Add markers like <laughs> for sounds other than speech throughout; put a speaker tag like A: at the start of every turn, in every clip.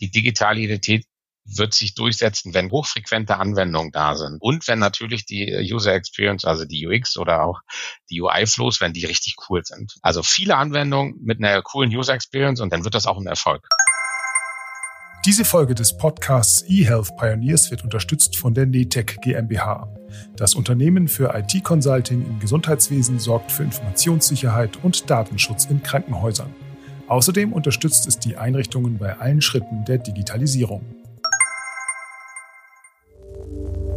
A: die digitale Identität wird sich durchsetzen, wenn hochfrequente Anwendungen da sind und wenn natürlich die User Experience, also die UX oder auch die UI-Flows, wenn die richtig cool sind. Also viele Anwendungen mit einer coolen User Experience und dann wird das auch ein Erfolg.
B: Diese Folge des Podcasts eHealth Pioneers wird unterstützt von der NETEC GmbH. Das Unternehmen für IT-Consulting im Gesundheitswesen sorgt für Informationssicherheit und Datenschutz in Krankenhäusern. Außerdem unterstützt es die Einrichtungen bei allen Schritten der Digitalisierung.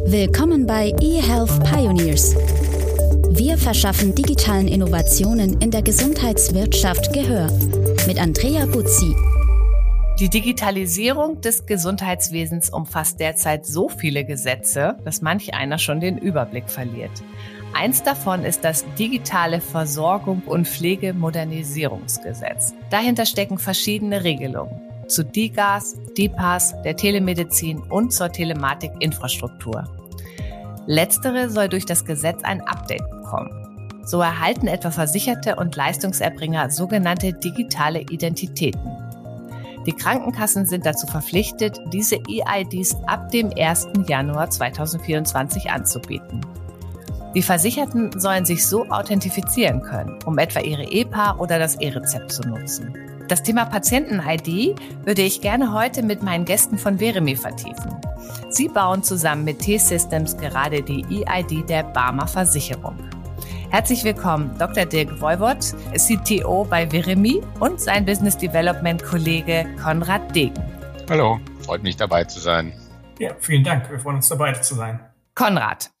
C: Willkommen bei eHealth Pioneers. Wir verschaffen digitalen Innovationen in der Gesundheitswirtschaft Gehör. Mit Andrea Buzzi.
D: Die Digitalisierung des Gesundheitswesens umfasst derzeit so viele Gesetze, dass manch einer schon den Überblick verliert. Eins davon ist das Digitale Versorgung und Pflegemodernisierungsgesetz. Dahinter stecken verschiedene Regelungen zu DIGAS, DIPAS, der Telemedizin und zur Telematikinfrastruktur. Letztere soll durch das Gesetz ein Update bekommen. So erhalten etwa Versicherte und Leistungserbringer sogenannte digitale Identitäten. Die Krankenkassen sind dazu verpflichtet, diese EIDs ab dem 1. Januar 2024 anzubieten. Die Versicherten sollen sich so authentifizieren können, um etwa ihre EPA oder das E-Rezept zu nutzen. Das Thema Patienten-ID würde ich gerne heute mit meinen Gästen von Veremi vertiefen. Sie bauen zusammen mit T-Systems gerade die EID der Barmer Versicherung. Herzlich willkommen, Dr. Dirk Voivod, CTO bei Veremi und sein Business Development Kollege Konrad Degen.
A: Hallo, freut mich dabei zu sein.
E: Ja, vielen Dank. Wir freuen uns dabei zu sein.
D: Konrad,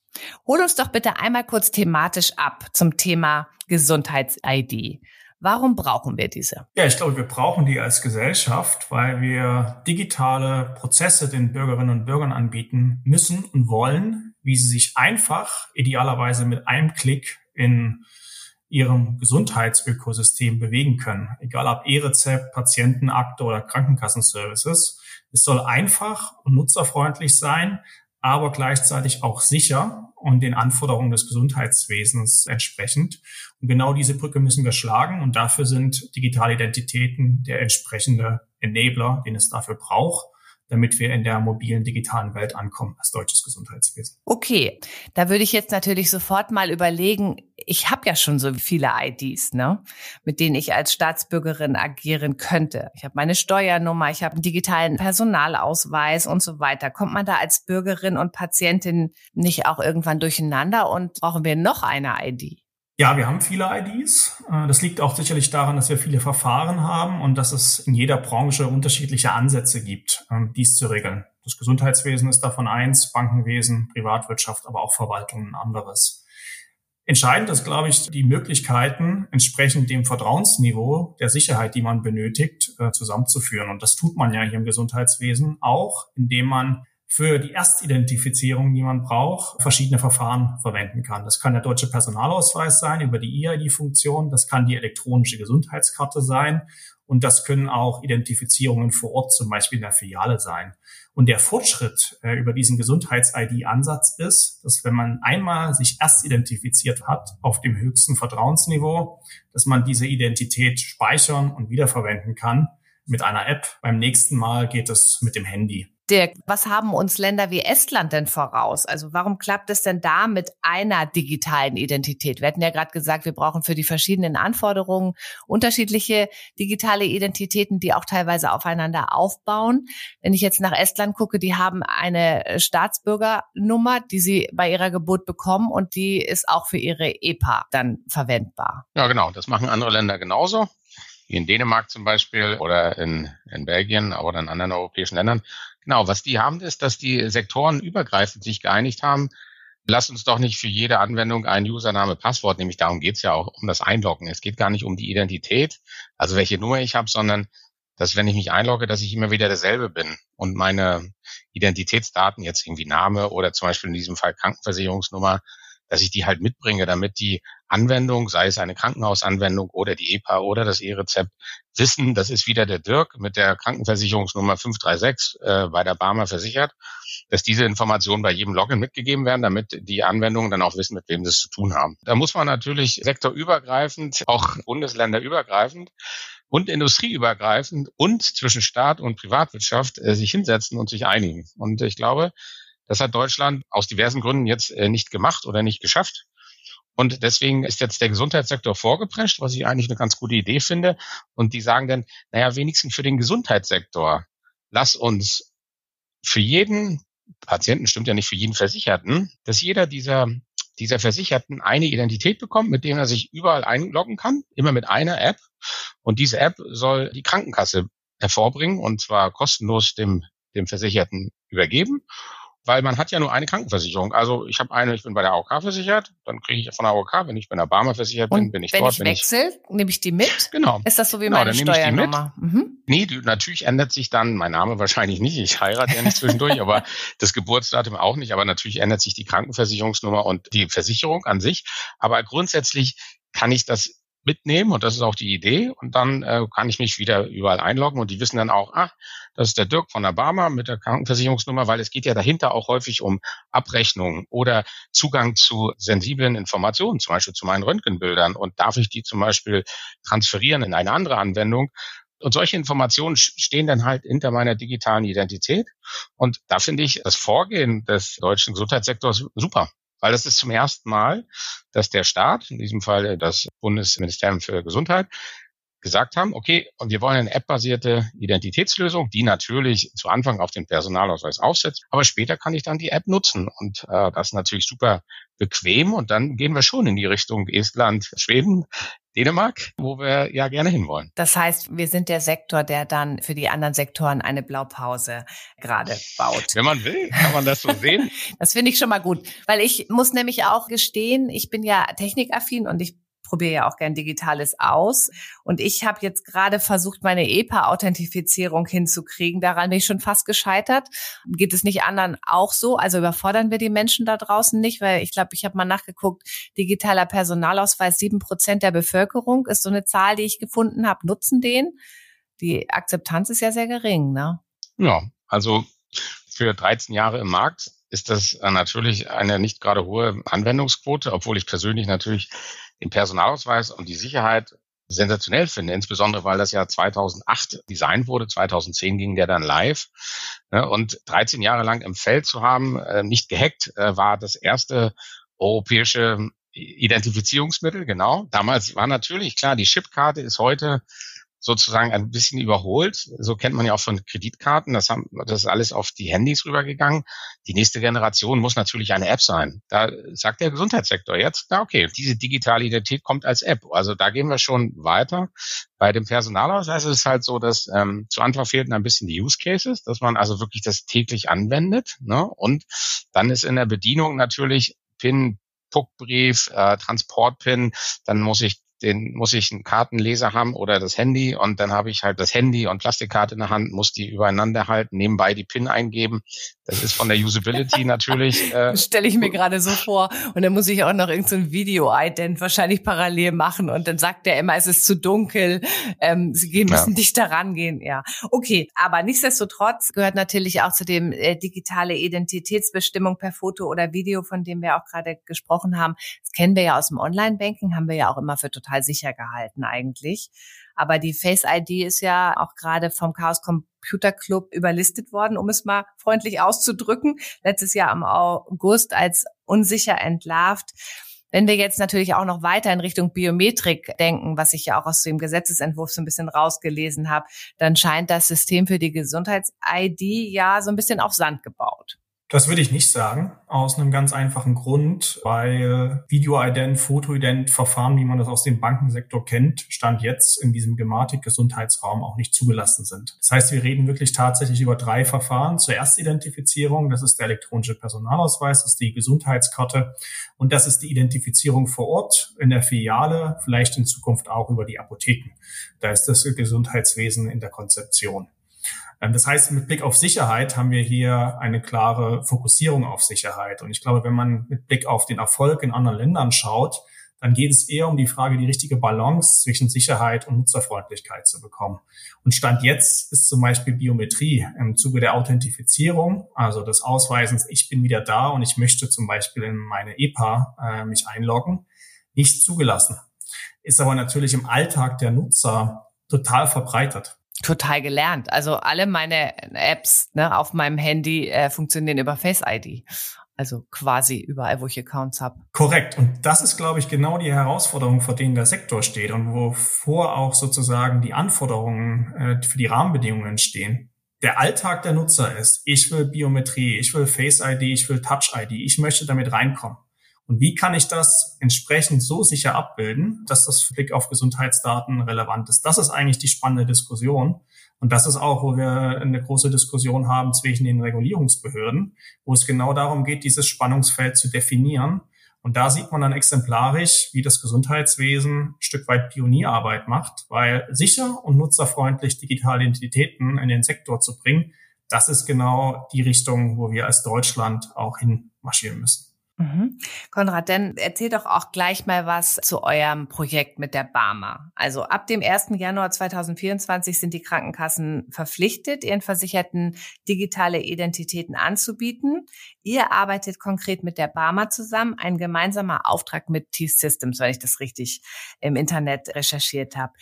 D: hol uns doch bitte einmal kurz thematisch ab zum Thema Gesundheits-ID. Warum brauchen wir diese?
E: Ja, ich glaube, wir brauchen die als Gesellschaft, weil wir digitale Prozesse den Bürgerinnen und Bürgern anbieten müssen und wollen, wie sie sich einfach, idealerweise mit einem Klick in ihrem Gesundheitsökosystem bewegen können. Egal ob E-Rezept, Patientenakte oder Krankenkassenservices. Es soll einfach und nutzerfreundlich sein, aber gleichzeitig auch sicher und den Anforderungen des Gesundheitswesens entsprechend. Und genau diese Brücke müssen wir schlagen und dafür sind digitale Identitäten der entsprechende Enabler, den es dafür braucht damit wir in der mobilen digitalen Welt ankommen als deutsches Gesundheitswesen.
D: Okay, da würde ich jetzt natürlich sofort mal überlegen, ich habe ja schon so viele IDs, ne, mit denen ich als Staatsbürgerin agieren könnte. Ich habe meine Steuernummer, ich habe einen digitalen Personalausweis und so weiter. Kommt man da als Bürgerin und Patientin nicht auch irgendwann durcheinander und brauchen wir noch eine ID?
E: Ja, wir haben viele IDs. Äh, das liegt auch sicherlich daran, dass wir viele Verfahren haben und dass es in jeder Branche unterschiedliche Ansätze gibt, ähm, dies zu regeln. Das Gesundheitswesen ist davon eins, Bankenwesen, Privatwirtschaft, aber auch Verwaltung ein anderes. Entscheidend ist, glaube ich, die Möglichkeiten, entsprechend dem Vertrauensniveau der Sicherheit, die man benötigt, äh, zusammenzuführen. Und das tut man ja hier im Gesundheitswesen auch, indem man für die Erstidentifizierung, die man braucht, verschiedene Verfahren verwenden kann. Das kann der deutsche Personalausweis sein über die EID-Funktion, das kann die elektronische Gesundheitskarte sein und das können auch Identifizierungen vor Ort, zum Beispiel in der Filiale sein. Und der Fortschritt äh, über diesen Gesundheits-ID-Ansatz ist, dass wenn man einmal sich erst identifiziert hat auf dem höchsten Vertrauensniveau, dass man diese Identität speichern und wiederverwenden kann mit einer App. Beim nächsten Mal geht es mit dem Handy.
D: Dirk, was haben uns Länder wie Estland denn voraus? Also warum klappt es denn da mit einer digitalen Identität? Wir hatten ja gerade gesagt, wir brauchen für die verschiedenen Anforderungen unterschiedliche digitale Identitäten, die auch teilweise aufeinander aufbauen. Wenn ich jetzt nach Estland gucke, die haben eine Staatsbürgernummer, die sie bei ihrer Geburt bekommen und die ist auch für ihre EPA dann verwendbar.
A: Ja, genau. Das machen andere Länder genauso wie in Dänemark zum Beispiel oder in, in Belgien oder in anderen europäischen Ländern. Genau, was die haben, ist, dass die Sektoren übergreifend sich geeinigt haben, lass uns doch nicht für jede Anwendung ein Username, Passwort, nämlich darum geht's ja auch um das Einloggen. Es geht gar nicht um die Identität, also welche Nummer ich habe, sondern dass wenn ich mich einlogge, dass ich immer wieder derselbe bin und meine Identitätsdaten, jetzt irgendwie Name oder zum Beispiel in diesem Fall Krankenversicherungsnummer, dass ich die halt mitbringe, damit die Anwendung, sei es eine Krankenhausanwendung oder die EPA oder das E-Rezept, wissen, das ist wieder der Dirk mit der Krankenversicherungsnummer 536 äh, bei der Barmer versichert, dass diese Informationen bei jedem Login mitgegeben werden, damit die Anwendungen dann auch wissen, mit wem sie es zu tun haben. Da muss man natürlich sektorübergreifend, auch bundesländerübergreifend und industrieübergreifend und zwischen Staat und Privatwirtschaft äh, sich hinsetzen und sich einigen. Und ich glaube, das hat Deutschland aus diversen Gründen jetzt äh, nicht gemacht oder nicht geschafft. Und deswegen ist jetzt der Gesundheitssektor vorgeprescht, was ich eigentlich eine ganz gute Idee finde. Und die sagen dann, naja, wenigstens für den Gesundheitssektor, lass uns für jeden Patienten, stimmt ja nicht für jeden Versicherten, dass jeder dieser dieser Versicherten eine Identität bekommt, mit dem er sich überall einloggen kann, immer mit einer App. Und diese App soll die Krankenkasse hervorbringen und zwar kostenlos dem, dem Versicherten übergeben weil man hat ja nur eine Krankenversicherung. Also ich habe eine, ich bin bei der AOK versichert, dann kriege ich von der AOK, wenn ich bei der Barmer versichert bin,
D: Und
A: bin ich
D: wenn
A: dort.
D: Ich wechsle, nehme ich die mit?
A: Genau.
D: Ist das so wie
A: genau,
D: meine
A: dann nehme ich die mit.
D: Steuernummer? Mhm.
A: Nee, natürlich ändert sich dann, mein Name <laughs> wahrscheinlich nicht, ich heirate ja nicht zwischendurch, aber das Geburtsdatum auch nicht, aber natürlich ändert sich die Krankenversicherungsnummer und die Versicherung an sich. Aber grundsätzlich kann ich das mitnehmen und das ist auch die Idee und dann äh, kann ich mich wieder überall einloggen und die wissen dann auch, ah, das ist der Dirk von der Barmer mit der Krankenversicherungsnummer, weil es geht ja dahinter auch häufig um Abrechnungen oder Zugang zu sensiblen Informationen, zum Beispiel zu meinen Röntgenbildern und darf ich die zum Beispiel transferieren in eine andere Anwendung und solche Informationen stehen dann halt hinter meiner digitalen Identität. Und da finde ich das Vorgehen des deutschen Gesundheitssektors super. Weil es ist zum ersten Mal, dass der Staat, in diesem Fall das Bundesministerium für Gesundheit, gesagt haben, okay, und wir wollen eine App-basierte Identitätslösung, die natürlich zu Anfang auf den Personalausweis aufsetzt, aber später kann ich dann die App nutzen und äh, das ist natürlich super bequem und dann gehen wir schon in die Richtung Estland, Schweden, Dänemark, wo wir ja gerne hinwollen.
D: Das heißt, wir sind der Sektor, der dann für die anderen Sektoren eine Blaupause gerade baut.
A: Wenn man will, kann man das so <laughs> sehen.
D: Das finde ich schon mal gut, weil ich muss nämlich auch gestehen, ich bin ja technikaffin und ich probiere ja auch gern Digitales aus. Und ich habe jetzt gerade versucht, meine EPA-Authentifizierung hinzukriegen. Daran bin ich schon fast gescheitert. Geht es nicht anderen auch so? Also überfordern wir die Menschen da draußen nicht? Weil ich glaube, ich habe mal nachgeguckt, digitaler Personalausweis, sieben Prozent der Bevölkerung ist so eine Zahl, die ich gefunden habe, nutzen den. Die Akzeptanz ist ja sehr gering, ne?
A: Ja, also für 13 Jahre im Markt ist das natürlich eine nicht gerade hohe Anwendungsquote, obwohl ich persönlich natürlich den Personalausweis und die Sicherheit sensationell finde, insbesondere weil das ja 2008 designt wurde, 2010 ging der dann live. Ne, und 13 Jahre lang im Feld zu haben, äh, nicht gehackt, äh, war das erste europäische Identifizierungsmittel, genau. Damals war natürlich klar, die Chipkarte ist heute sozusagen ein bisschen überholt. So kennt man ja auch von Kreditkarten. Das, haben, das ist alles auf die Handys rübergegangen. Die nächste Generation muss natürlich eine App sein. Da sagt der Gesundheitssektor jetzt, na okay, diese digitale Identität kommt als App. Also da gehen wir schon weiter. Bei dem Personalausweis ist es halt so, dass ähm, zu Anfang fehlten ein bisschen die Use Cases, dass man also wirklich das täglich anwendet. Ne? Und dann ist in der Bedienung natürlich PIN, Puckbrief, äh, Transportpin, dann muss ich den muss ich einen Kartenleser haben oder das Handy und dann habe ich halt das Handy und Plastikkarte in der Hand, muss die übereinander halten, nebenbei die PIN eingeben. Das ist von der Usability <laughs> natürlich.
D: Äh, Stelle ich mir gerade so vor. Und dann muss ich auch noch irgendein so Video-Ident wahrscheinlich parallel machen und dann sagt der immer, es ist zu dunkel, ähm, sie müssen ja. dichter rangehen. Ja, okay. Aber nichtsdestotrotz gehört natürlich auch zu dem äh, digitale Identitätsbestimmung per Foto oder Video, von dem wir auch gerade gesprochen haben. Das kennen wir ja aus dem Online-Banking, haben wir ja auch immer für total total sicher gehalten eigentlich. Aber die Face ID ist ja auch gerade vom Chaos Computer Club überlistet worden, um es mal freundlich auszudrücken. Letztes Jahr im August als unsicher entlarvt. Wenn wir jetzt natürlich auch noch weiter in Richtung Biometrik denken, was ich ja auch aus dem Gesetzesentwurf so ein bisschen rausgelesen habe, dann scheint das System für die Gesundheits-ID ja so ein bisschen auf Sand gebaut.
E: Das würde ich nicht sagen, aus einem ganz einfachen Grund, weil Videoident, Fotoident, Verfahren, wie man das aus dem Bankensektor kennt, Stand jetzt in diesem Gematik-Gesundheitsraum auch nicht zugelassen sind. Das heißt, wir reden wirklich tatsächlich über drei Verfahren. Zur Erstidentifizierung, das ist der elektronische Personalausweis, das ist die Gesundheitskarte und das ist die Identifizierung vor Ort in der Filiale, vielleicht in Zukunft auch über die Apotheken. Da ist das Gesundheitswesen in der Konzeption. Ähm, das heißt, mit Blick auf Sicherheit haben wir hier eine klare Fokussierung auf Sicherheit. Und ich glaube, wenn man mit Blick auf den Erfolg in anderen Ländern schaut, dann geht es eher um die Frage, die richtige Balance zwischen Sicherheit und Nutzerfreundlichkeit zu bekommen. Und Stand jetzt ist zum Beispiel Biometrie im Zuge der Authentifizierung, also des Ausweisens, ich bin wieder da und ich möchte zum Beispiel in meine EPA äh, mich einloggen, nicht zugelassen. Ist aber natürlich im Alltag der Nutzer total verbreitet.
D: Total gelernt. Also alle meine Apps ne, auf meinem Handy äh, funktionieren über Face ID. Also quasi überall, wo ich Accounts habe.
E: Korrekt. Und das ist, glaube ich, genau die Herausforderung, vor denen der Sektor steht und wovor auch sozusagen die Anforderungen äh, für die Rahmenbedingungen entstehen. Der Alltag der Nutzer ist, ich will Biometrie, ich will Face ID, ich will Touch ID, ich möchte damit reinkommen. Und wie kann ich das entsprechend so sicher abbilden, dass das Blick auf Gesundheitsdaten relevant ist? Das ist eigentlich die spannende Diskussion. Und das ist auch, wo wir eine große Diskussion haben zwischen den Regulierungsbehörden, wo es genau darum geht, dieses Spannungsfeld zu definieren. Und da sieht man dann exemplarisch, wie das Gesundheitswesen ein Stück weit Pionierarbeit macht, weil sicher und nutzerfreundlich digitale Identitäten in den Sektor zu bringen, das ist genau die Richtung, wo wir als Deutschland auch hinmarschieren müssen.
D: Mhm. Konrad, dann erzähl doch auch gleich mal was zu eurem Projekt mit der Barmer. Also ab dem 1. Januar 2024 sind die Krankenkassen verpflichtet, ihren Versicherten digitale Identitäten anzubieten. Ihr arbeitet konkret mit der Barmer zusammen, ein gemeinsamer Auftrag mit T-Systems, wenn ich das richtig im Internet recherchiert habe.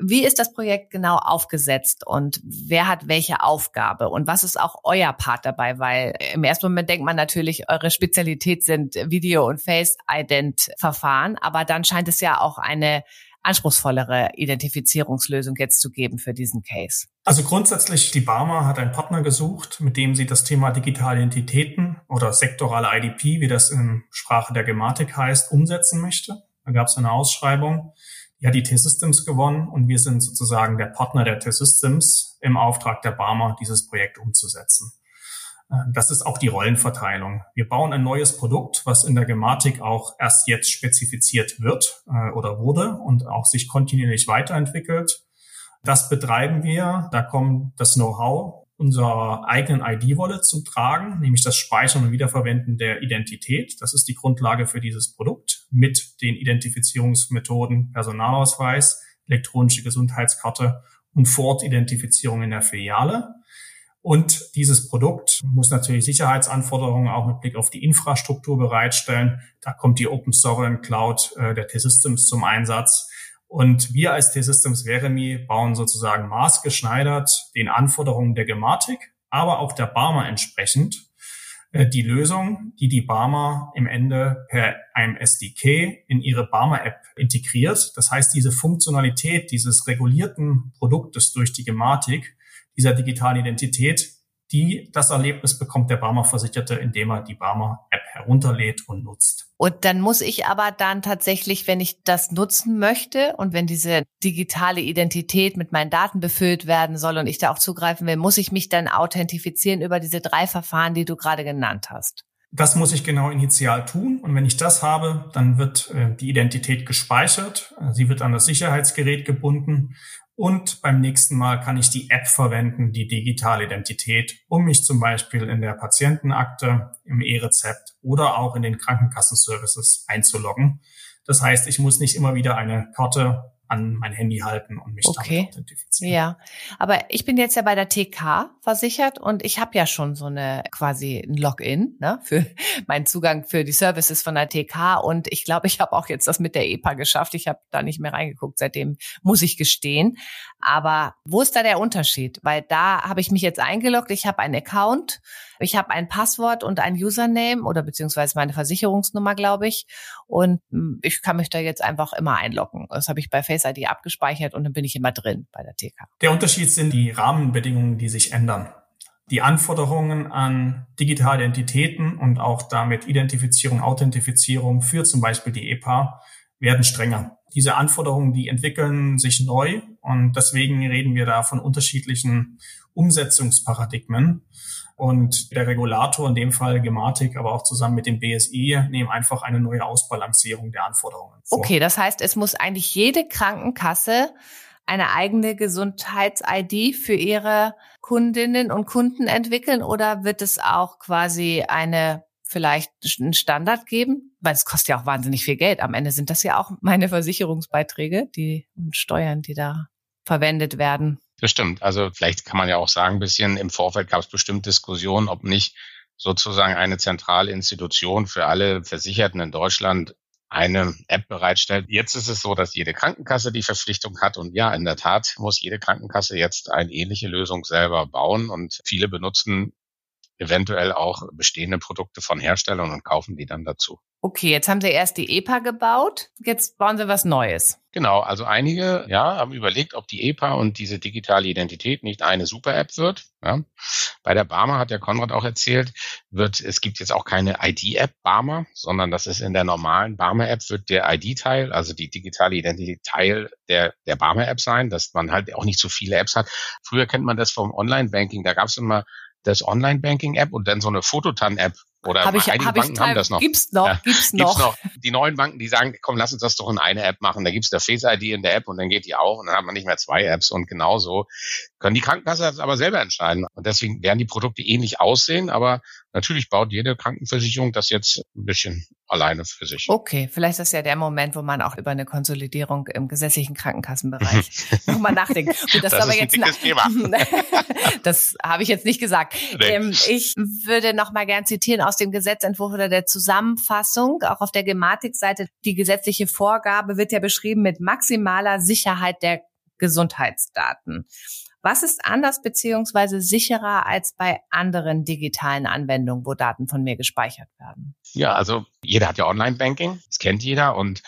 D: Wie ist das Projekt genau aufgesetzt und wer hat welche Aufgabe und was ist auch euer Part dabei? Weil im ersten Moment denkt man natürlich, eure Spezialität sind Video- und Face-Ident-Verfahren, aber dann scheint es ja auch eine anspruchsvollere Identifizierungslösung jetzt zu geben für diesen Case?
E: Also grundsätzlich, die Barmer hat einen Partner gesucht, mit dem sie das Thema digitale Identitäten oder sektorale IDP, wie das in Sprache der Gematik heißt, umsetzen möchte. Da gab es eine Ausschreibung ja die T-Systems gewonnen und wir sind sozusagen der Partner der T-Systems im Auftrag der Barmer, dieses Projekt umzusetzen. Äh, das ist auch die Rollenverteilung. Wir bauen ein neues Produkt, was in der Gematik auch erst jetzt spezifiziert wird äh, oder wurde und auch sich kontinuierlich weiterentwickelt. Das betreiben wir. Da kommt das Know-how unserer eigenen ID-Wallet zum Tragen, nämlich das Speichern und Wiederverwenden der Identität. Das ist die Grundlage für dieses Produkt mit den Identifizierungsmethoden Personalausweis, elektronische Gesundheitskarte und Fortidentifizierung in der Filiale. Und dieses Produkt muss natürlich Sicherheitsanforderungen auch mit Blick auf die Infrastruktur bereitstellen. Da kommt die Open Sovereign Cloud äh, der T-Systems zum Einsatz. Und wir als T-Systems Veremi bauen sozusagen maßgeschneidert den Anforderungen der Gematik, aber auch der Barmer entsprechend äh, die Lösung, die die Barmer im Ende per einem SDK in ihre Barmer-App integriert. Das heißt, diese Funktionalität dieses regulierten Produktes durch die Gematik, dieser digitalen Identität, die, das Erlebnis bekommt der Barmer-Versicherte, indem er die Barmer-App herunterlädt und nutzt.
D: Und dann muss ich aber dann tatsächlich, wenn ich das nutzen möchte und wenn diese digitale Identität mit meinen Daten befüllt werden soll und ich da auch zugreifen will, muss ich mich dann authentifizieren über diese drei Verfahren, die du gerade genannt hast.
E: Das muss ich genau initial tun. Und wenn ich das habe, dann wird äh, die Identität gespeichert. Sie wird an das Sicherheitsgerät gebunden und beim nächsten Mal kann ich die App verwenden, die digitale Identität, um mich zum Beispiel in der Patientenakte, im E-Rezept oder auch in den Krankenkassenservices einzuloggen. Das heißt, ich muss nicht immer wieder eine Karte an mein Handy halten und mich okay. damit authentifizieren.
D: Ja, aber ich bin jetzt ja bei der TK versichert und ich habe ja schon so eine quasi ein Login ne, für <laughs> meinen Zugang für die Services von der TK und ich glaube, ich habe auch jetzt das mit der EPA geschafft. Ich habe da nicht mehr reingeguckt, seitdem muss ich gestehen. Aber wo ist da der Unterschied? Weil da habe ich mich jetzt eingeloggt, ich habe einen Account ich habe ein Passwort und ein Username oder beziehungsweise meine Versicherungsnummer, glaube ich. Und hm, ich kann mich da jetzt einfach immer einloggen. Das habe ich bei Face ID abgespeichert und dann bin ich immer drin bei der TK.
E: Der Unterschied sind die Rahmenbedingungen, die sich ändern. Die Anforderungen an digitale Identitäten und auch damit Identifizierung, Authentifizierung für zum Beispiel die EPA werden strenger. Diese Anforderungen, die entwickeln sich neu und deswegen reden wir da von unterschiedlichen Umsetzungsparadigmen. Und der Regulator, in dem Fall Gematik, aber auch zusammen mit dem BSI, nehmen einfach eine neue Ausbalancierung der Anforderungen
D: vor. Okay, das heißt, es muss eigentlich jede Krankenkasse eine eigene Gesundheits-ID für ihre Kundinnen und Kunden entwickeln oder wird es auch quasi eine vielleicht einen Standard geben? Weil es kostet ja auch wahnsinnig viel Geld. Am Ende sind das ja auch meine Versicherungsbeiträge, die und Steuern, die da verwendet werden.
A: Das stimmt. Also vielleicht kann man ja auch sagen, ein bisschen im Vorfeld gab es bestimmt Diskussionen, ob nicht sozusagen eine zentrale Institution für alle Versicherten in Deutschland eine App bereitstellt. Jetzt ist es so, dass jede Krankenkasse die Verpflichtung hat und ja, in der Tat muss jede Krankenkasse jetzt eine ähnliche Lösung selber bauen und viele benutzen eventuell auch bestehende Produkte von Herstellern und kaufen die dann dazu.
D: Okay, jetzt haben Sie erst die EPA gebaut, jetzt bauen Sie was Neues.
A: Genau, also einige ja, haben überlegt, ob die EPA und diese digitale Identität nicht eine Super-App wird. Ja. Bei der Barmer hat der Konrad auch erzählt, wird es gibt jetzt auch keine ID-App Barmer, sondern das ist in der normalen Barmer-App wird der ID-Teil, also die digitale Identität Teil der der Barmer-App sein, dass man halt auch nicht so viele Apps hat. Früher kennt man das vom Online-Banking, da gab es immer das Online-Banking-App und dann so eine Fototan-App oder
D: hab ich,
A: einige
D: hab
A: Banken
D: ich,
A: haben das noch.
D: Gibt's noch,
A: Ja,
D: gibt's noch.
A: Gibt's noch. Die neuen Banken, die sagen, komm, lass uns das doch in eine App machen. Da gibt's der Face-ID in der App und dann geht die auch und dann hat man nicht mehr zwei Apps und genauso können die Krankenkasse das aber selber entscheiden. Und deswegen werden die Produkte ähnlich aussehen, aber natürlich baut jede Krankenversicherung das jetzt ein bisschen alleine für sich.
D: Okay, vielleicht ist das ja der Moment, wo man auch über eine Konsolidierung im gesetzlichen Krankenkassenbereich <laughs> nochmal nachdenkt. Gut, das,
A: Das
D: war aber
A: ist ein
D: jetzt
A: dickes Thema. <laughs>
D: das habe ich jetzt nicht gesagt.
A: Nee.
D: Ähm, ich würde noch mal gern zitieren aus dem Gesetzentwurf oder der Zusammenfassung, auch auf der Gematikseite. Die gesetzliche Vorgabe wird ja beschrieben mit maximaler Sicherheit der Gesundheitsdaten. Was ist anders beziehungsweise sicherer als bei anderen digitalen Anwendungen, wo Daten von mir gespeichert werden?
A: Ja, also jeder hat ja Online-Banking, das kennt jeder und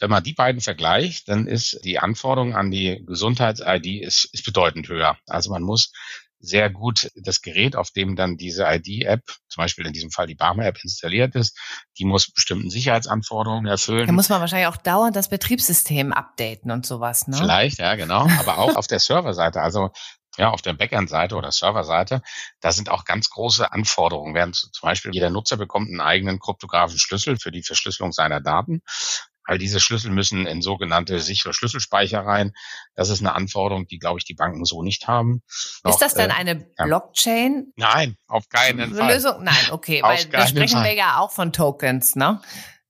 A: wenn man die beiden vergleicht, dann ist die Anforderung an die Gesundheits-ID ist, ist bedeutend höher. Also man muss sehr gut das Gerät, auf dem dann diese ID-App, zum Beispiel in diesem Fall die Barmer-App installiert ist, die muss bestimmten Sicherheitsanforderungen erfüllen.
D: Da muss man wahrscheinlich auch dauernd das Betriebssystem updaten und sowas, ne?
A: Vielleicht, ja, genau. Aber auch auf der Serverseite, also ja, auf der Backend-Seite oder Serverseite, da sind auch ganz große Anforderungen. Während zum Beispiel jeder Nutzer bekommt einen eigenen kryptografischen Schlüssel für die Verschlüsselung seiner Daten. All diese Schlüssel müssen in sogenannte sichere Schlüsselspeicher rein. Das ist eine Anforderung, die, glaube ich, die Banken so nicht haben.
D: Ist das denn
A: äh,
D: eine
A: ja.
D: Blockchain?
A: Nein, auf keinen Fall.
D: Lösung? Nein, okay, weil da sprechen
A: Fall.
D: wir ja auch von Tokens, ne?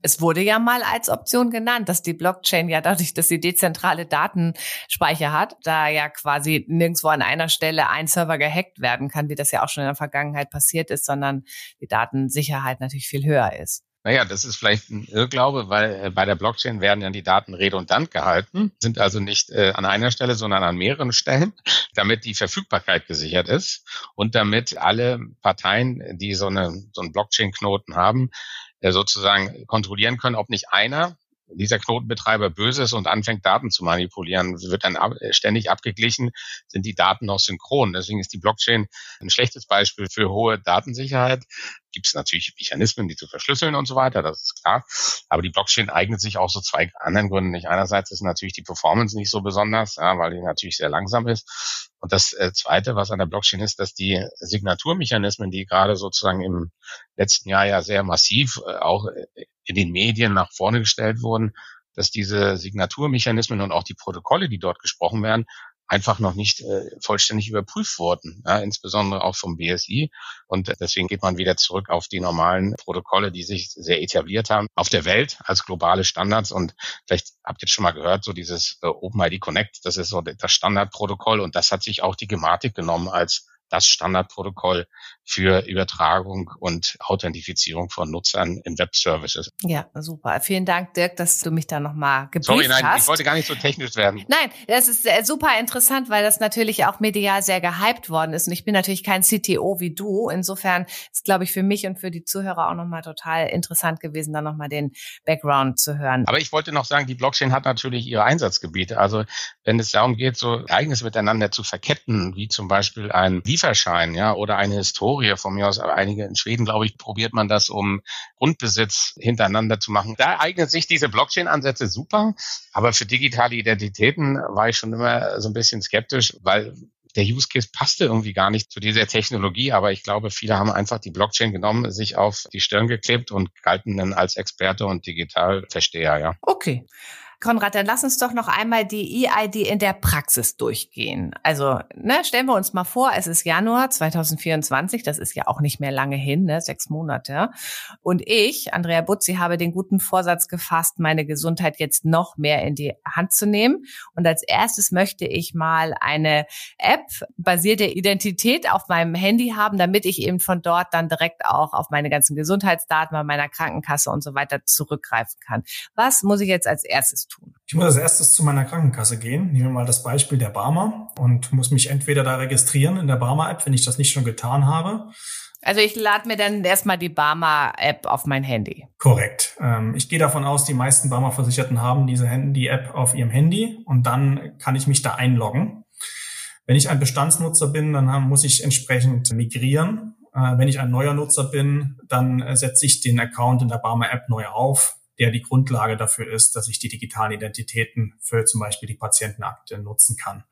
D: Es wurde ja mal als Option genannt, dass die Blockchain ja dadurch, dass sie dezentrale Datenspeicher hat, da ja quasi nirgendwo an einer Stelle ein Server gehackt werden kann, wie das ja auch schon in der Vergangenheit passiert ist, sondern die Datensicherheit natürlich viel höher ist.
A: Naja, das ist vielleicht ein Irrglaube, weil äh, bei der Blockchain werden ja die Daten redundant gehalten, sind also nicht äh, an einer Stelle, sondern an mehreren Stellen, <laughs> damit die Verfügbarkeit gesichert ist und damit alle Parteien, die so, eine, so einen Blockchain-Knoten haben, äh, sozusagen kontrollieren können, ob nicht einer dieser Knotenbetreiber böse ist und anfängt, Daten zu manipulieren, wird dann ab, ständig abgeglichen, sind die Daten noch synchron. Deswegen ist die Blockchain ein schlechtes Beispiel für hohe Datensicherheit. Gibt es natürlich Mechanismen, die zu verschlüsseln und so weiter, das ist klar. Aber die Blockchain eignet sich auch so zwei anderen Gründen nicht. Einerseits ist natürlich die Performance nicht so besonders, ja, weil die natürlich sehr langsam ist. Und das äh, Zweite, was an der Blockchain ist, dass die Signaturmechanismen, die gerade sozusagen im letzten Jahr ja sehr massiv äh, auch äh, in den Medien nach vorne gestellt wurden, dass diese Signaturmechanismen und auch die Protokolle, die dort gesprochen werden, einfach noch nicht äh, vollständig überprüft wurden, ja, insbesondere auch vom BSI. Und deswegen geht man wieder zurück auf die normalen Protokolle, die sich sehr etabliert haben auf der Welt als globale Standards. Und vielleicht habt ihr schon mal gehört, so dieses äh, OpenID Connect, das ist so das Standardprotokoll und das hat sich auch die Gematik genommen als das Standardprotokoll für Übertragung und Authentifizierung von Nutzern in Web-Services.
D: Ja, super. Vielen Dank, Dirk, dass du mich da nochmal gebrieft
A: Sorry, nein,
D: hast.
A: ich wollte gar nicht so technisch werden.
D: Nein, das ist äh, super interessant, weil das natürlich auch medial sehr gehypt worden ist. Und ich bin natürlich kein CTO wie du. Insofern ist, glaube ich, für mich und für die Zuhörer auch nochmal total interessant gewesen, da nochmal den Background zu hören.
A: Aber ich wollte noch sagen, die Blockchain hat natürlich ihre Einsatzgebiete. Also wenn es darum geht, so Ereignisse miteinander zu verketten, wie zum Beispiel ein Lieferschein, ja, oder eine Historie von mir aus, aber einige in Schweden, glaube ich, probiert man das, um Grundbesitz hintereinander zu machen. Da eignen sich diese Blockchain-Ansätze super. Aber für digitale Identitäten war ich schon immer so ein bisschen skeptisch, weil der Use Case passte irgendwie gar nicht zu dieser Technologie, aber ich glaube, viele haben einfach die Blockchain genommen, sich auf die Stirn geklebt und galten dann als Experte und Digitalversteher, ja.
D: Okay. Konrad, dann lass uns doch noch einmal die EID in der Praxis durchgehen. Also, ne, stellen wir uns mal vor, es ist Januar 2024, das ist ja auch nicht mehr lange hin, ne, sechs Monate. Und ich, Andrea Butzi, habe den guten Vorsatz gefasst, meine Gesundheit jetzt noch mehr in die Hand zu nehmen. Und als erstes möchte ich mal eine App basierte Identität auf meinem Handy haben, damit ich eben von dort dann direkt auch auf meine ganzen Gesundheitsdaten bei meiner Krankenkasse und so weiter zurückgreifen kann. Was muss ich jetzt als erstes tun?
E: Ich muss als erstes zu meiner Krankenkasse gehen. Nehmen wir mal das Beispiel der Barmer und muss mich entweder da registrieren in der Barmer-App, wenn ich das nicht schon getan habe.
D: Also ich lade mir dann erstmal die Barmer-App auf mein Handy.
E: Korrekt. Ähm, ich gehe davon aus, die meisten Barmer-Versicherten haben diese die App auf ihrem Handy und dann kann ich mich da einloggen. Wenn ich ein Bestandsnutzer bin, dann muss ich entsprechend migrieren. Äh, wenn ich ein neuer Nutzer bin, dann äh, setze ich den Account in der Barmer-App neu auf der die Grundlage dafür ist, dass ich die digitalen Identitäten für zum Beispiel die Patientenakte nutzen kann.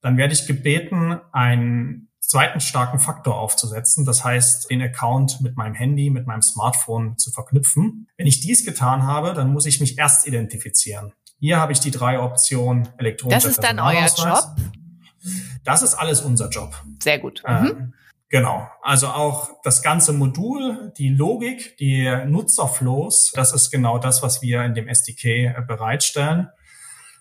E: Dann werde ich gebeten, einen zweiten starken Faktor aufzusetzen. Das heißt, den Account mit meinem Handy, mit meinem Smartphone zu verknüpfen. Wenn ich dies getan habe, dann muss ich mich erst identifizieren. Hier habe ich die drei Optionen
D: elektronisch. Das ist dann euer Job?
E: Das ist alles unser Job.
D: Sehr gut. Mhm. Ähm,
E: Genau. Also auch das ganze Modul, die Logik, die Nutzerflows, das ist genau das, was wir in dem SDK äh, bereitstellen.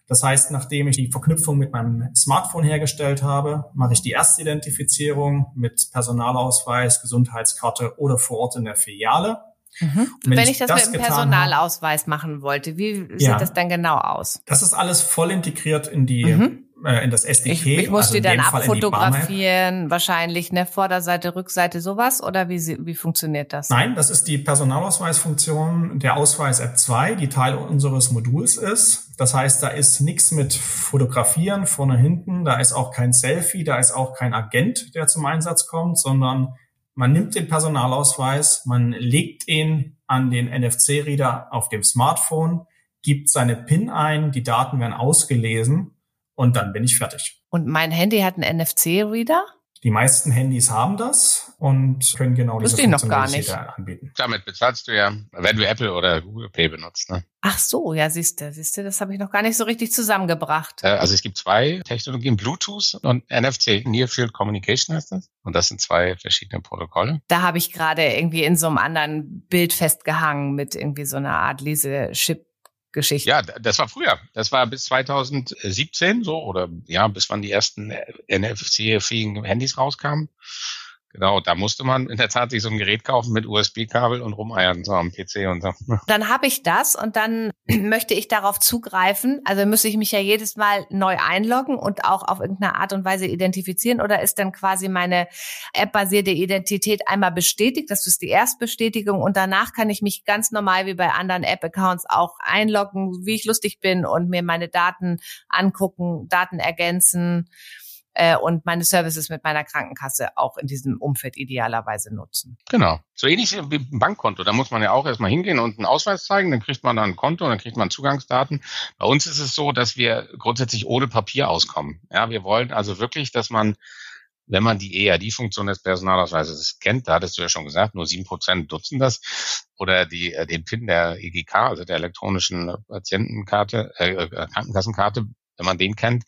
E: Das heißt, nachdem ich die Verknüpfung mit meinem Smartphone hergestellt habe, mache ich die Erstidentifizierung mit Personalausweis, Gesundheitskarte oder vor Ort in der Filiale.
D: Mhm. Wenn, wenn, ich das, das mit dem Personalausweis machen wollte, wie sieht ja, das dann genau aus?
E: Das ist alles voll integriert in die mhm äh, in das SDK.
D: Ich, ich muss also die dann abfotografieren, wahrscheinlich, ne, Vorderseite, Rückseite, sowas, oder wie, wie funktioniert das?
E: Nein, das ist die Personalausweisfunktion der Ausweis App 2, die Teil unseres Moduls ist. Das heißt, da ist nichts mit Fotografieren vorne, hinten, da ist auch kein Selfie, da ist auch kein Agent, der zum Einsatz kommt, sondern man nimmt den Personalausweis, man legt ihn an den NFC-Reader auf dem Smartphone, gibt seine PIN ein, die Daten werden ausgelesen und dann bin ich fertig.
D: Und mein Handy hat einen NFC-Reader?
E: Die meisten Handys haben das und können genau
D: diese Funktionalität
A: anbieten. Damit bezahlst du ja, wenn du Apple oder Google Pay benutzt. Ne?
D: Ach so, ja, siehst du, siehst du, das habe ich noch gar nicht so richtig zusammengebracht.
A: Äh, also es gibt zwei Technologien, Bluetooth und NFC, Near Field Communication heißt das. Und das sind zwei verschiedene Protokolle.
D: Da habe ich gerade irgendwie in so einem anderen Bild festgehangen mit irgendwie so einer Art Lese-Chip Geschichte.
A: Ja, das war früher. Das war bis 2017 so oder ja, bis wann die ersten NFC-fähigen Handys rauskamen. Genau, da musste man in der Tat sich so ein Gerät kaufen mit USB-Kabel und rumeiern so am PC und so. <laughs>
D: Dann habe ich das und dann <clears throat> möchte ich darauf zugreifen. Also müsste ich mich ja jedes Mal neu einloggen und auch auf irgendeine Art und Weise identifizieren oder ist dann quasi meine App-basierte Identität einmal bestätigt? Das ist die Erstbestätigung und danach kann ich mich ganz normal wie bei anderen App-Accounts auch einloggen, wie ich lustig bin und mir meine Daten angucken, Daten ergänzen äh, und meine Services mit meiner Krankenkasse auch in diesem Umfeld idealerweise nutzen.
A: Genau. So ähnlich wie ein Bankkonto. Da muss man ja auch erstmal hingehen und einen Ausweis zeigen, dann kriegt man dann ein Konto, dann kriegt man Zugangsdaten. Bei uns ist es so, dass wir grundsätzlich ohne Papier auskommen. Ja, wir wollen also wirklich, dass man wenn man die EAD-Funktion des Personalausweises kennt, da hattest du ja schon gesagt, nur sieben Prozent nutzen das, oder die, äh, den PIN der EGK, also der elektronischen Patientenkarte, äh, äh, Krankenkassenkarte, wenn man den kennt,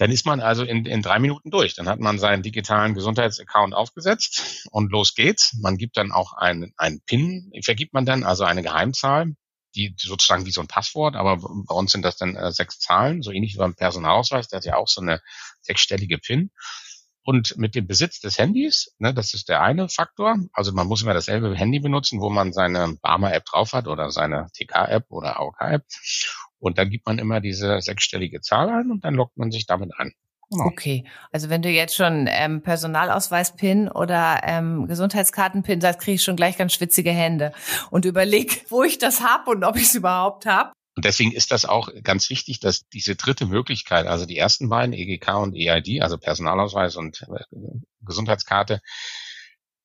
A: dann ist man also in, in drei Minuten durch. Dann hat man seinen digitalen Gesundheitsaccount aufgesetzt und los geht's. Man gibt dann auch einen, einen PIN, vergibt man dann, also eine Geheimzahl, die sozusagen wie so ein Passwort, aber bei uns sind das dann äh, sechs Zahlen, so ähnlich wie beim Personalausweis, der hat ja auch so eine sechsstellige PIN. Und mit dem Besitz des Handys, ne, das ist der eine Faktor. Also man muss immer dasselbe Handy benutzen, wo man seine Barmer-App drauf hat oder seine TK-App oder AOK-App. Und dann gibt man immer diese sechsstellige Zahl ein und dann lockt man sich damit an.
D: Genau. Okay, also wenn du jetzt schon ähm, Personalausweis-Pin oder ähm, Gesundheitskarten-Pin sagst, kriege ich schon gleich ganz schwitzige Hände und überleg, wo ich das hab und ob ich es überhaupt hab.
A: Und deswegen ist das auch ganz wichtig, dass diese dritte Möglichkeit, also die ersten beiden, EGK und EID, also Personalausweis und äh, Gesundheitskarte,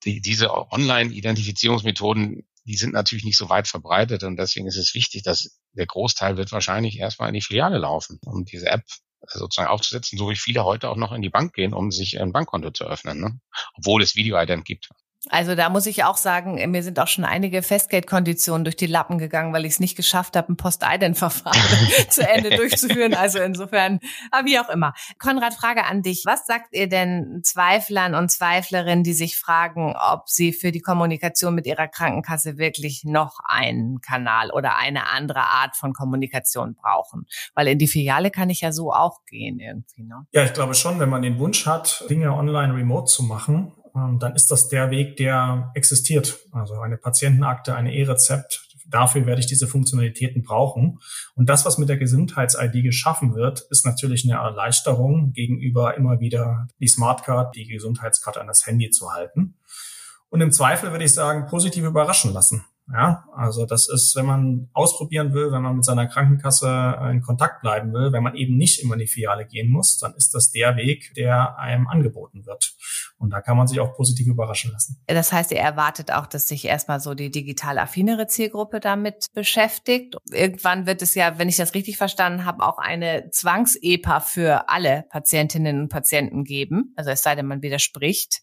A: die, diese Online-Identifizierungsmethoden die sind natürlich nicht so weit verbreitet und deswegen ist es wichtig, dass der Großteil wird wahrscheinlich erstmal in die Filiale laufen, um diese App sozusagen aufzusetzen, so wie viele heute auch noch in die Bank gehen, um sich ein Bankkonto zu öffnen, ne? obwohl es Video-Ident gibt.
D: Also da muss ich auch sagen, mir sind auch schon einige Festgeldkonditionen durch die Lappen gegangen, weil ich es nicht geschafft habe, ein Post-Ident-Verfahren <laughs> zu Ende <laughs> durchzuführen. Also insofern, aber wie auch immer. Konrad, Frage an dich. Was sagt ihr denn Zweiflern und Zweiflerinnen, die sich fragen, ob sie für die Kommunikation mit ihrer Krankenkasse wirklich noch einen Kanal oder eine andere Art von Kommunikation brauchen? Weil in die Filiale kann ich ja so auch gehen irgendwie. Ne?
E: Ja, ich glaube schon, wenn man den Wunsch hat, Dinge online remote zu machen, dann ist das der Weg, der existiert. Also eine Patientenakte, eine E-Rezept. Dafür werde ich diese Funktionalitäten brauchen. Und das, was mit der Gesundheits-ID geschaffen wird, ist natürlich eine Erleichterung gegenüber immer wieder die Smartcard, die Gesundheitskarte an das Handy zu halten. Und im Zweifel würde ich sagen, positiv überraschen lassen. Ja, also das ist, wenn man ausprobieren will, wenn man mit seiner Krankenkasse in Kontakt bleiben will, wenn man eben nicht immer in die Filiale gehen muss, dann ist das der Weg, der einem angeboten wird. Und da kann man sich auch positiv überraschen lassen.
D: Das heißt, ihr erwartet auch, dass sich erstmal so die digital affinere Zielgruppe damit beschäftigt. Irgendwann wird es ja, wenn ich das richtig verstanden habe, auch eine Zwangs-EPA für alle Patientinnen und Patienten geben. Also es sei denn, man widerspricht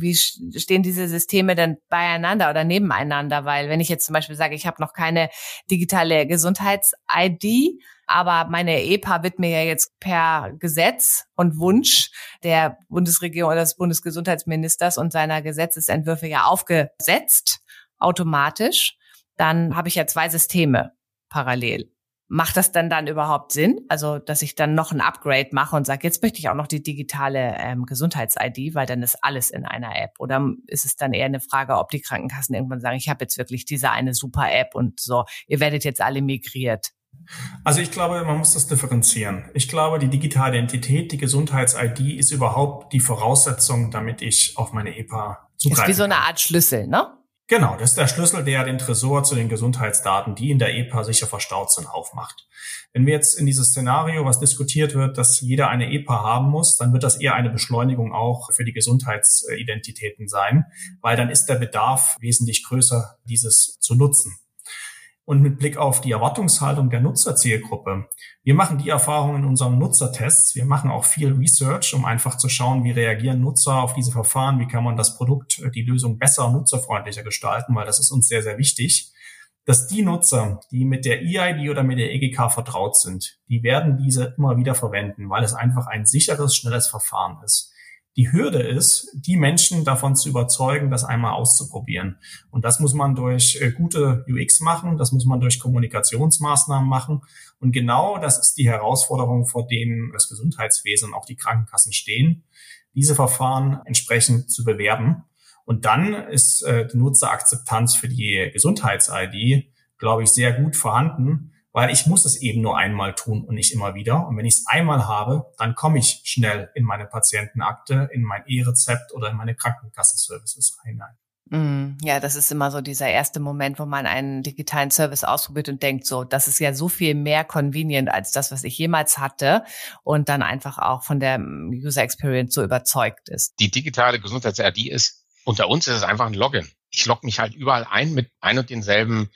D: wie stehen diese Systeme denn beieinander oder nebeneinander? Weil wenn ich jetzt zum Beispiel sage, ich habe noch keine digitale Gesundheits-ID, aber meine EPA wird mir ja jetzt per Gesetz und Wunsch der Bundesregierung oder des Bundesgesundheitsministers und seiner Gesetzesentwürfe ja aufgesetzt, automatisch, dann habe ich ja zwei Systeme parallel. Macht das dann dann überhaupt Sinn? Also, dass ich dann noch ein Upgrade mache und sage, jetzt möchte ich auch noch die digitale ähm, Gesundheits-ID, weil dann ist alles in einer App. Oder ist es dann eher eine Frage, ob die Krankenkassen irgendwann sagen, ich habe jetzt wirklich diese eine super App und so, ihr werdet jetzt alle migriert?
E: Also ich glaube, man muss das differenzieren. Ich glaube, die digitale Identität, die Gesundheits-ID ist überhaupt die Voraussetzung, damit ich auf meine EPA zugreifen
D: kann. Ist wie so eine Art Schlüssel, ne?
E: Genau, das ist der Schlüssel, der den Tresor zu den Gesundheitsdaten, die in der EPA sicher verstaut sind, aufmacht. Wenn wir jetzt in dieses Szenario, was diskutiert wird, dass jeder eine EPA haben muss, dann wird das eher eine Beschleunigung auch für die Gesundheitsidentitäten sein, weil dann ist der Bedarf wesentlich größer, dieses zu nutzen und mit Blick auf die Erwartungshaltung der Nutzerzielgruppe. Wir machen die Erfahrung in unseren Nutzertests. Wir machen auch viel Research, um einfach zu schauen, wie reagieren Nutzer auf diese Verfahren, wie kann man das Produkt, die Lösung besser nutzerfreundlicher gestalten, weil das ist uns sehr, sehr wichtig dass die Nutzer, die mit der EID oder mit der EGK vertraut sind, die werden diese immer wieder verwenden, weil es einfach ein sicheres, schnelles Verfahren ist. Die Hürde ist, die Menschen davon zu überzeugen, das einmal auszuprobieren. Und das muss man durch äh, gute UX machen, das muss man durch Kommunikationsmaßnahmen machen. Und genau das ist die Herausforderung, vor denen das Gesundheitswesen und auch die Krankenkassen stehen, diese Verfahren entsprechend zu bewerben. Und dann ist äh, die Nutzerakzeptanz für die Gesundheits-ID, glaube ich, sehr gut vorhanden, weil ich muss es eben nur einmal tun und nicht immer wieder. Und wenn ich es einmal habe, dann komme ich schnell in meine Patientenakte, in mein E-Rezept oder in meine Krankenkassenservices hinein.
D: Mm, ja, das ist immer so dieser erste Moment, wo man einen digitalen Service ausprobiert und denkt, so, das ist ja so viel mehr convenient als das, was ich jemals hatte und dann einfach auch von der User Experience so überzeugt ist.
A: Die digitale Gesundheits-ID ist, unter uns ist es einfach ein Login. Ich logge mich halt überall ein mit ein und denselben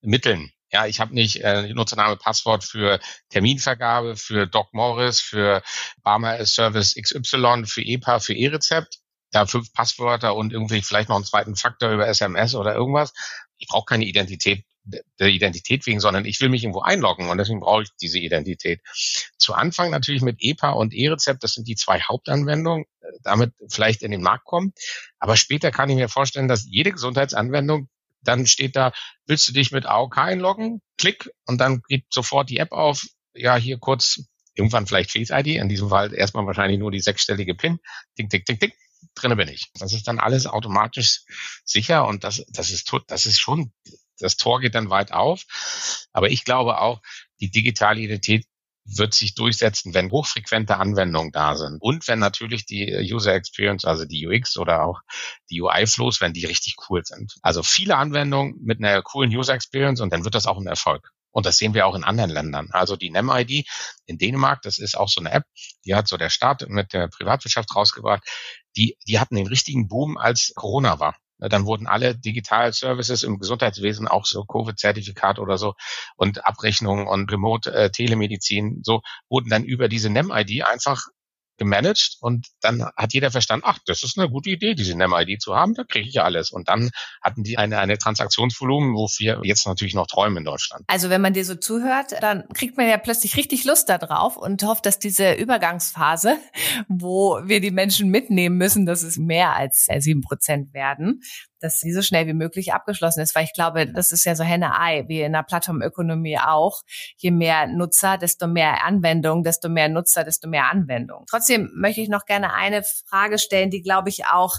A: Mitteln. Ja, ich habe nicht äh, Nutzername, Passwort für Terminvergabe, für Doc Morris, für Barmer Service XY, für EPA, für E-Rezept. Da fünf Passwörter und irgendwie vielleicht noch einen zweiten Faktor über SMS oder irgendwas. Ich brauche keine Identität der Identität wegen, sondern ich will mich irgendwo einloggen und deswegen brauche ich diese Identität. Zu Anfang natürlich mit EPA und E-Rezept, das sind die zwei Hauptanwendungen, äh, damit vielleicht in den Markt kommen. Aber später kann ich mir vorstellen, dass jede Gesundheitsanwendung dann steht da, willst du dich mit AOK einloggen? Klick und dann geht sofort die App auf. Ja, hier kurz irgendwann vielleicht Face ID, in diesem Fall erstmal wahrscheinlich nur die sechsstellige PIN. Ding, ding, ding, ding. Drinne bin ich. Das ist dann alles automatisch sicher und das, das ist, das ist schon, das Tor geht dann weit auf. Aber ich glaube auch, die digitale Identität wird sich durchsetzen, wenn hochfrequente Anwendungen da sind und wenn natürlich die User Experience, also die UX oder auch die UI-Flows, wenn die richtig cool sind. Also viele Anwendungen mit einer coolen User Experience und dann wird das auch ein Erfolg. Und das sehen wir auch in anderen Ländern. Also die NemID in Dänemark, das ist auch so eine App, die hat so der Staat mit der Privatwirtschaft rausgebracht. Die, die hatten den richtigen Boom, als Corona war. Dann wurden alle Digital-Services im Gesundheitswesen, auch so Covid-Zertifikat oder so und Abrechnungen und Remote-Telemedizin, so wurden dann über diese NEM-ID einfach gemanagt und dann hat jeder verstanden, ach, das ist eine gute Idee, diese NEM-ID zu haben, da kriege ich ja alles. Und dann hatten die eine, eine Transaktionsvolumen, wo wir jetzt natürlich noch träumen in Deutschland.
D: Also wenn man dir so zuhört, dann kriegt man ja plötzlich richtig Lust darauf und hofft, dass diese Übergangsphase, <laughs> wo wir die Menschen mitnehmen müssen, dass es mehr als sieben Prozent werden, dass sie so schnell wie möglich abgeschlossen ist, weil ich glaube, das ist ja so Henne-Ei, wie in der Plattformökonomie auch. Je mehr Nutzer, desto mehr Anwendung, desto mehr Nutzer, desto mehr Anwendung. Trotzdem möchte ich noch gerne eine Frage stellen, die, glaube ich, auch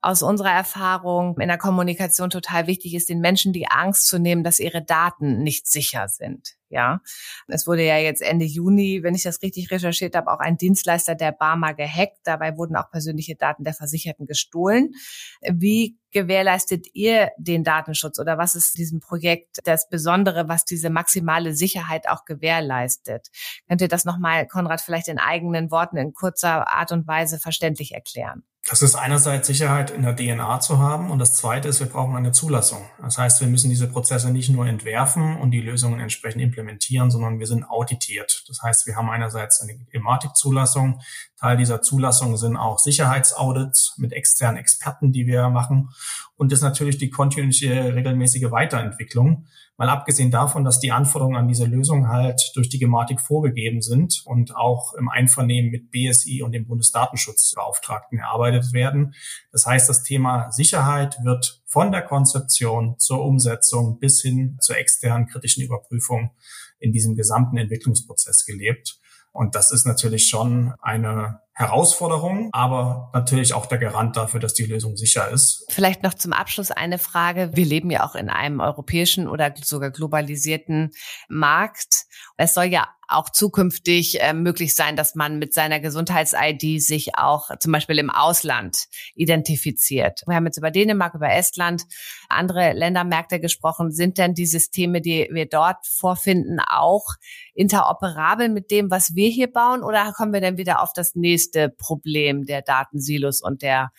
D: aus unserer Erfahrung in der Kommunikation total wichtig ist, den Menschen die Angst zu nehmen, dass ihre Daten nicht sicher sind. Ja, es wurde ja jetzt Ende Juni, wenn ich das richtig recherchiert habe, auch ein Dienstleister der Barmer gehackt. Dabei wurden auch persönliche Daten der Versicherten gestohlen. Wie gewährleistet ihr den Datenschutz oder was ist diesem Projekt das Besondere, was diese maximale Sicherheit auch gewährleistet? Könnt ihr das nochmal, Konrad, vielleicht in eigenen Worten in kurzer Art und Weise verständlich erklären?
E: Das ist einerseits Sicherheit in der DNA zu haben und das zweite ist, wir brauchen eine Zulassung. Das heißt, wir müssen diese Prozesse nicht nur entwerfen und die Lösungen entsprechend implementieren, sondern wir sind auditiert. Das heißt, wir haben einerseits eine Gematik-Zulassung. Teil dieser Zulassung sind auch Sicherheitsaudits mit externen Experten, die wir machen. Und das ist natürlich die kontinuierliche, regelmäßige Weiterentwicklung. Mal abgesehen davon, dass die Anforderungen an diese Lösung halt durch die Gematik vorgegeben sind und auch im Einvernehmen mit BSI und dem Bundesdatenschutzbeauftragten erarbeitet werden. Das heißt, das Thema Sicherheit wird von der Konzeption zur Umsetzung bis hin zur externen kritischen Überprüfung in diesem gesamten Entwicklungsprozess gelebt. Und das ist natürlich schon eine Herausforderung, aber natürlich auch der Garant dafür, dass die Lösung sicher ist.
D: Vielleicht noch zum Abschluss eine Frage. Wir leben ja auch in einem europäischen oder sogar globalisierten Markt. Es soll ja auch zukünftig äh, möglich sein, dass man mit seiner Gesundheits-ID sich auch zum Beispiel im Ausland identifiziert. Wir haben jetzt über Dänemark, über Estland, andere Ländermärkte gesprochen. Sind denn die Systeme, die wir dort vorfinden, auch interoperabel mit dem, was wir hier bauen? Oder kommen wir dann wieder auf das nächste Problem der Datensilos und der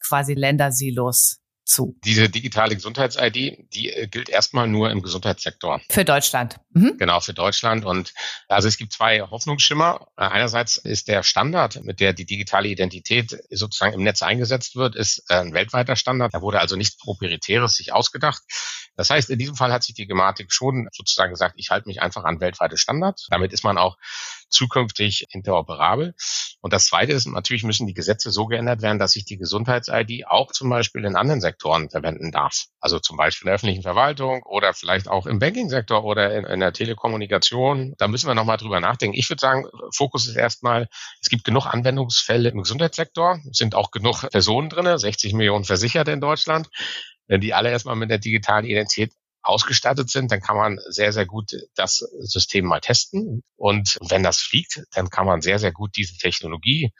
D: quasi Ländersilos? zu.
A: Diese digitale Gesundheits-ID, die äh, gilt erstmal nur im Gesundheitssektor.
D: Für Deutschland.
A: Mhm. Genau, für Deutschland. Und also es gibt zwei Hoffnungsschimmer. Äh, einerseits ist der Standard, mit der die digitale Identität sozusagen im Netz eingesetzt wird, ist äh, ein weltweiter Standard. Da wurde also nichts Proprietäres sich ausgedacht. Das heißt, in diesem Fall hat sich die Gematik schon sozusagen gesagt, ich halte mich einfach an weltweite Standards. Damit ist man auch zukünftig interoperabel. Und das Zweite ist, natürlich müssen die Gesetze so geändert werden, dass ich die Gesundheits-ID auch zum Beispiel in anderen Sektoren verwenden darf. Also zum Beispiel in der öffentlichen Verwaltung oder vielleicht auch im Banking-Sektor oder in, in der Telekommunikation. Da müssen wir nochmal drüber nachdenken. Ich würde sagen, Fokus ist erstmal, es gibt genug Anwendungsfälle im Gesundheitssektor, es sind auch genug Personen drin, 60 Millionen Versicherte in Deutschland. Wenn die alle erstmal mit der digitalen Identität ausgestattet sind, dann kann man sehr, sehr gut das System mal testen. Und wenn das fliegt, dann kann man sehr, sehr gut diese Technologie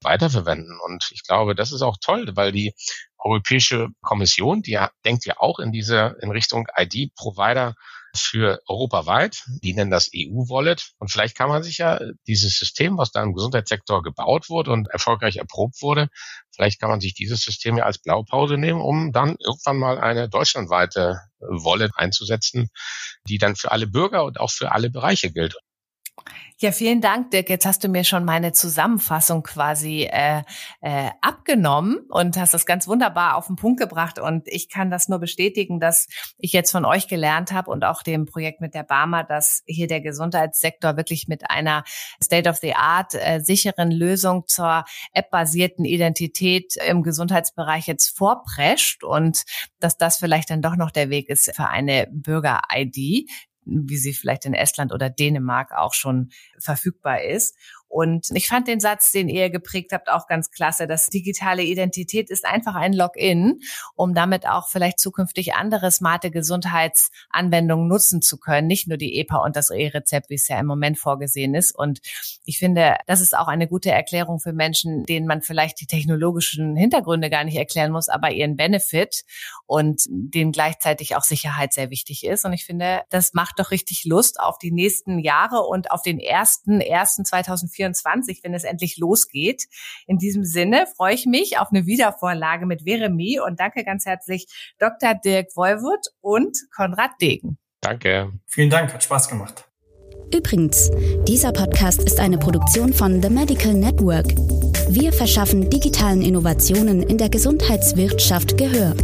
A: weiterverwenden. Und ich glaube, das ist auch toll, weil die Europäische Kommission, die denkt ja auch in diese, in Richtung ID-Provider für europaweit. Die nennen das EU-Wallet. Und vielleicht kann man sich ja dieses System, was da im Gesundheitssektor gebaut wurde und erfolgreich erprobt wurde, vielleicht kann man sich dieses System ja als Blaupause nehmen, um dann irgendwann mal eine deutschlandweite Wallet einzusetzen, die dann für alle Bürger und auch für alle Bereiche gilt.
D: Ja, vielen Dank, Dirk. Jetzt hast du mir schon meine Zusammenfassung quasi äh, äh, abgenommen und hast das ganz wunderbar auf den Punkt gebracht. Und ich kann das nur bestätigen, dass ich jetzt von euch gelernt habe und auch dem Projekt mit der Barmer, dass hier der Gesundheitssektor wirklich mit einer State-of-the-Art äh, sicheren Lösung zur App-basierten Identität im Gesundheitsbereich jetzt vorprescht und dass das vielleicht dann doch noch der Weg ist für eine Bürger-ID, wie sie vielleicht in Estland oder Dänemark auch schon verfügbar ist. Und ich fand den Satz, den ihr geprägt habt, auch ganz klasse. Das digitale Identität ist einfach ein Login, um damit auch vielleicht zukünftig andere smarte Gesundheitsanwendungen nutzen zu können. Nicht nur die EPA und das E-Rezept, wie es ja im Moment vorgesehen ist. Und ich finde, das ist auch eine gute Erklärung für Menschen, denen man vielleicht die technologischen Hintergründe gar nicht erklären muss, aber ihren Benefit und denen gleichzeitig auch Sicherheit sehr wichtig ist. Und ich finde, das macht doch richtig Lust auf die nächsten Jahre und auf den ersten, ersten 2024 2024, wenn es endlich losgeht. In diesem Sinne freue ich mich auf eine Wiedervorlage mit Veremi und danke ganz herzlich Dr. Dirk Wolwood und Konrad Degen.
A: Danke.
E: Vielen Dank, hat Spaß gemacht.
C: Übrigens, dieser Podcast ist eine Produktion von The Medical Network. Wir verschaffen digitalen Innovationen in der Gesundheitswirtschaft Gehör.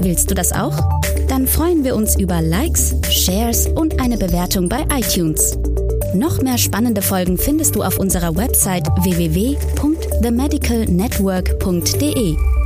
C: Willst du das auch? Dann freuen wir uns über Likes, Shares und eine Bewertung bei iTunes. Noch mehr spannende Folgen findest du auf unserer Website www.themedicalnetwork.de.